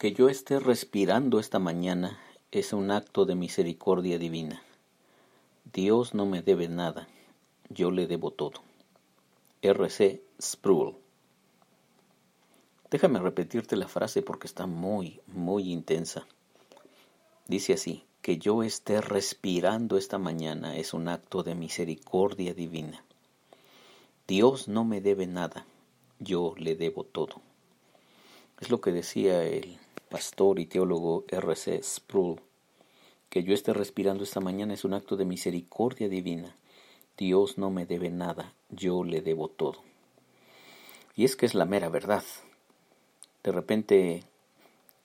Que yo esté respirando esta mañana es un acto de misericordia divina. Dios no me debe nada, yo le debo todo. R.C. Sproul. Déjame repetirte la frase porque está muy, muy intensa. Dice así, que yo esté respirando esta mañana es un acto de misericordia divina. Dios no me debe nada, yo le debo todo. Es lo que decía el pastor y teólogo R.C. Sproul, que yo esté respirando esta mañana es un acto de misericordia divina. Dios no me debe nada, yo le debo todo. Y es que es la mera verdad. De repente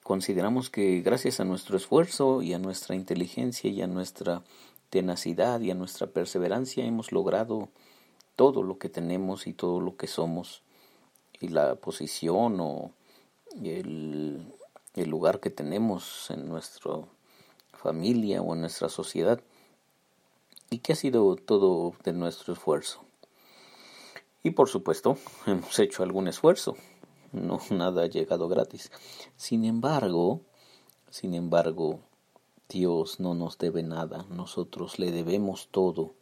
consideramos que gracias a nuestro esfuerzo y a nuestra inteligencia y a nuestra tenacidad y a nuestra perseverancia hemos logrado todo lo que tenemos y todo lo que somos y la posición o el el lugar que tenemos en nuestra familia o en nuestra sociedad y que ha sido todo de nuestro esfuerzo. Y por supuesto, hemos hecho algún esfuerzo, no nada ha llegado gratis. Sin embargo, sin embargo, Dios no nos debe nada, nosotros le debemos todo,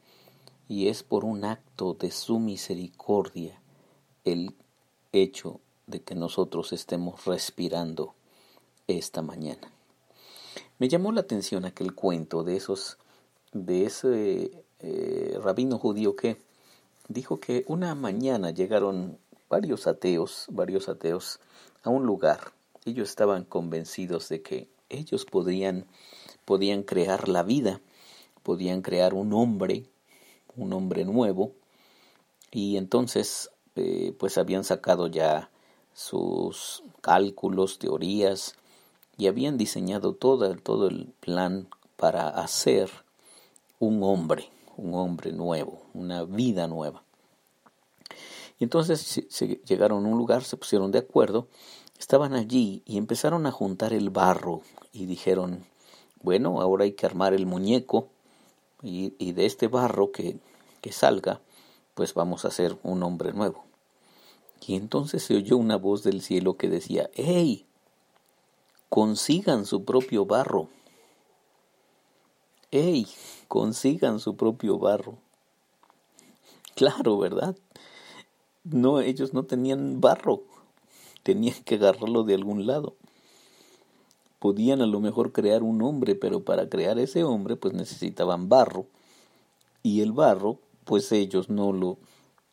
y es por un acto de su misericordia el hecho de que nosotros estemos respirando esta mañana. Me llamó la atención aquel cuento de esos, de ese eh, rabino judío que dijo que una mañana llegaron varios ateos, varios ateos a un lugar. Ellos estaban convencidos de que ellos podían, podían crear la vida, podían crear un hombre, un hombre nuevo, y entonces eh, pues habían sacado ya sus cálculos, teorías, y habían diseñado todo, todo el plan para hacer un hombre, un hombre nuevo, una vida nueva. Y entonces se llegaron a un lugar, se pusieron de acuerdo, estaban allí y empezaron a juntar el barro y dijeron, bueno, ahora hay que armar el muñeco y, y de este barro que, que salga, pues vamos a hacer un hombre nuevo. Y entonces se oyó una voz del cielo que decía, ¡Hey! Consigan su propio barro. ¡Ey! Consigan su propio barro. Claro, ¿verdad? No, ellos no tenían barro. Tenían que agarrarlo de algún lado. Podían a lo mejor crear un hombre, pero para crear ese hombre pues necesitaban barro. Y el barro, pues ellos no lo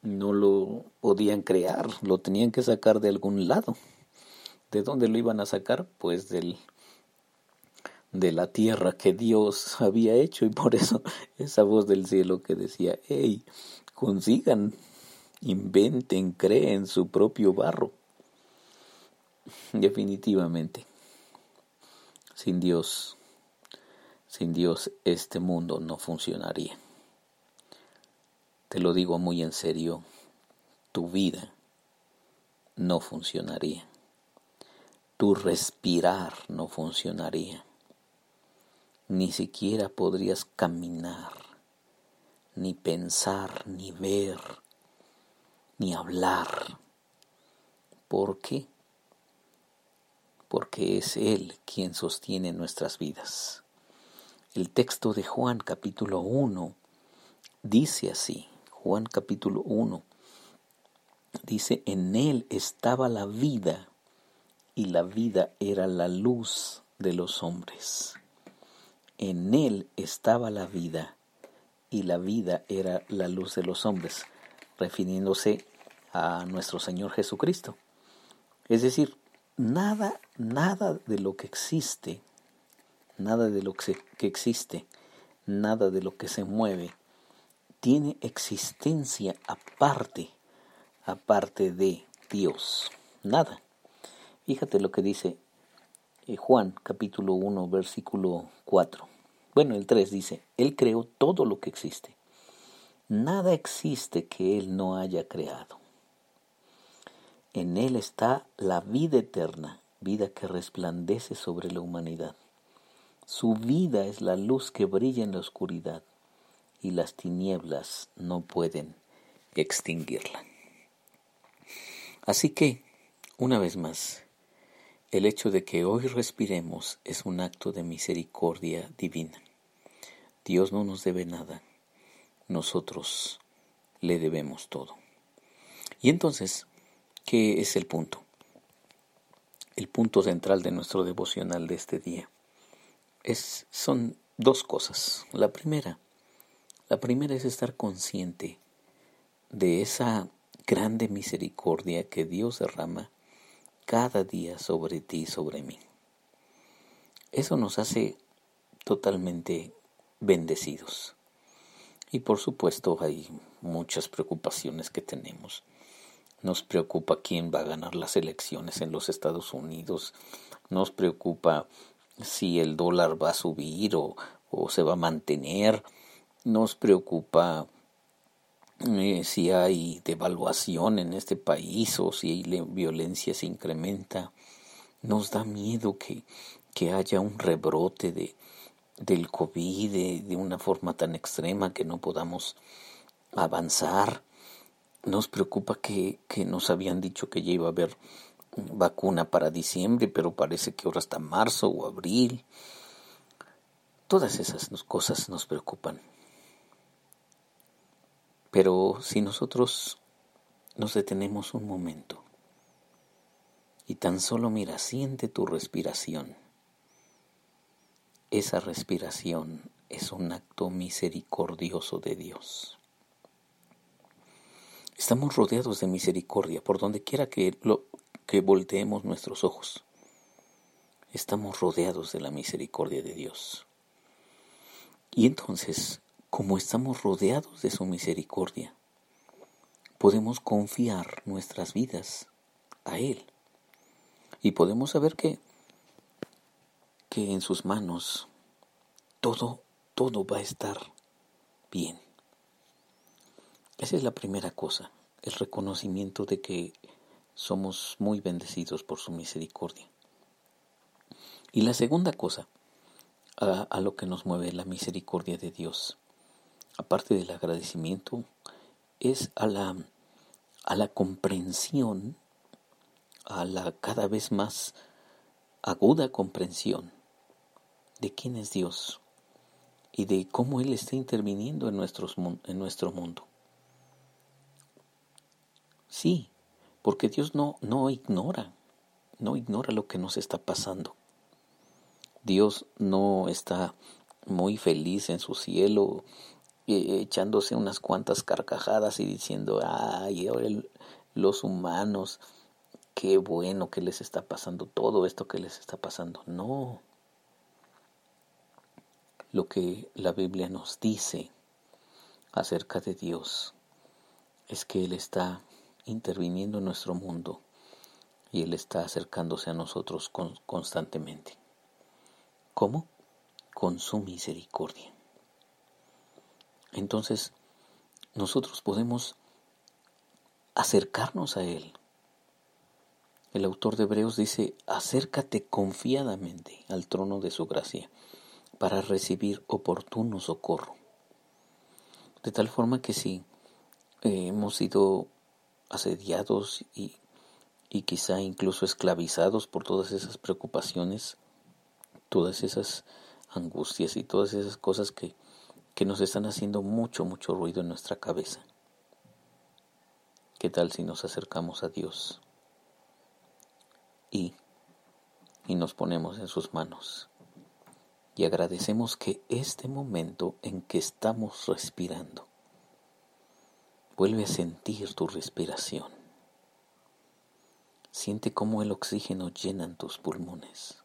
no lo podían crear, lo tenían que sacar de algún lado. ¿De dónde lo iban a sacar? Pues del de la tierra que Dios había hecho y por eso esa voz del cielo que decía, hey, consigan, inventen, creen su propio barro. Definitivamente, sin Dios, sin Dios este mundo no funcionaría. Te lo digo muy en serio, tu vida no funcionaría tu respirar no funcionaría. Ni siquiera podrías caminar, ni pensar, ni ver, ni hablar. ¿Por qué? Porque es Él quien sostiene nuestras vidas. El texto de Juan capítulo 1 dice así, Juan capítulo 1, dice, en Él estaba la vida y la vida era la luz de los hombres. En él estaba la vida y la vida era la luz de los hombres, refiriéndose a nuestro Señor Jesucristo. Es decir, nada, nada de lo que existe, nada de lo que, existe, nada de lo que se mueve, tiene existencia aparte, aparte de Dios. Nada. Fíjate lo que dice eh, Juan capítulo 1 versículo 4. Bueno, el 3 dice, Él creó todo lo que existe. Nada existe que Él no haya creado. En Él está la vida eterna, vida que resplandece sobre la humanidad. Su vida es la luz que brilla en la oscuridad y las tinieblas no pueden extinguirla. Así que, una vez más, El hecho de que hoy respiremos es un acto de misericordia divina. Dios no nos debe nada, nosotros le debemos todo. Y entonces, ¿qué es el punto? El punto central de nuestro devocional de este día es, son dos cosas. La primera, la primera es estar consciente de esa grande misericordia que Dios derrama cada día sobre ti y sobre mí. Eso nos hace totalmente bendecidos. Y por supuesto hay muchas preocupaciones que tenemos. Nos preocupa quién va a ganar las elecciones en los Estados Unidos. Nos preocupa si el dólar va a subir o, o se va a mantener. Nos preocupa si hay devaluación en este país o si la violencia se incrementa. Nos da miedo que, que haya un rebrote de, del COVID de, de, una forma tan extrema que no podamos avanzar. Nos preocupa que, que nos habían dicho que ya iba a haber vacuna para diciembre, pero parece que ahora está marzo o abril. Todas esas cosas nos preocupan. Pero si nosotros nos detenemos un momento y tan solo mira, siente tu respiración. Esa respiración es un acto misericordioso de Dios. Estamos rodeados de misericordia por donde quiera que, que volteemos nuestros ojos. Estamos rodeados de la misericordia de Dios. Y entonces como estamos rodeados de su misericordia, podemos confiar nuestras vidas a Él. Y podemos saber que, que en sus manos todo, todo va a estar bien. Esa es la primera cosa, el reconocimiento de que somos muy bendecidos por su misericordia. Y la segunda cosa, a, a lo que nos mueve la misericordia de Dios, aparte del agradecimiento, es a la, a la comprensión, a la cada vez más aguda comprensión de quién es Dios y de cómo Él está interviniendo en, nuestros, en nuestro mundo. Sí, porque Dios no, no ignora, no ignora lo que nos está pasando. Dios no está muy feliz en su cielo echándose unas cuantas carcajadas y diciendo, ay, los humanos, qué bueno que les está pasando todo esto que les está pasando. No. Lo que la Biblia nos dice acerca de Dios es que Él está interviniendo en nuestro mundo y Él está acercándose a nosotros constantemente. ¿Cómo? Con su misericordia. Entonces, nosotros podemos acercarnos a Él. El autor de Hebreos dice, acércate confiadamente al trono de su gracia para recibir oportuno socorro. De tal forma que si eh, hemos sido asediados y, y quizá incluso esclavizados por todas esas preocupaciones, todas esas angustias y todas esas cosas que que nos están haciendo mucho, mucho ruido en nuestra cabeza. ¿Qué tal si nos acercamos a Dios y, y nos ponemos en sus manos y agradecemos que este momento en que estamos respirando, vuelve a sentir tu respiración. Siente cómo el oxígeno llena tus pulmones.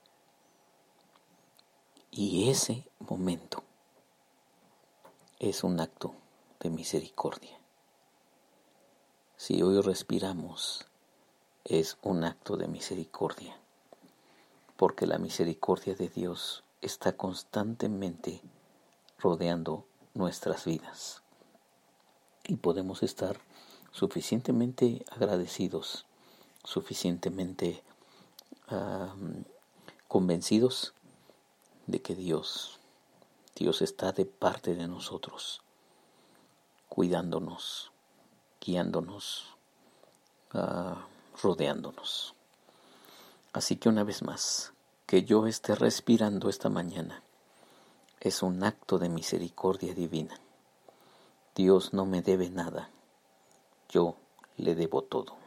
Y ese momento es un acto de misericordia. Si hoy respiramos, es un acto de misericordia, porque la misericordia de Dios está constantemente rodeando nuestras vidas. Y podemos estar suficientemente agradecidos, suficientemente convencidos de que Dios Dios está de parte de nosotros, cuidándonos, guiándonos, uh, rodeándonos. Así que una vez más, que yo esté respirando esta mañana es un acto de misericordia divina. Dios no me debe nada, yo le debo todo.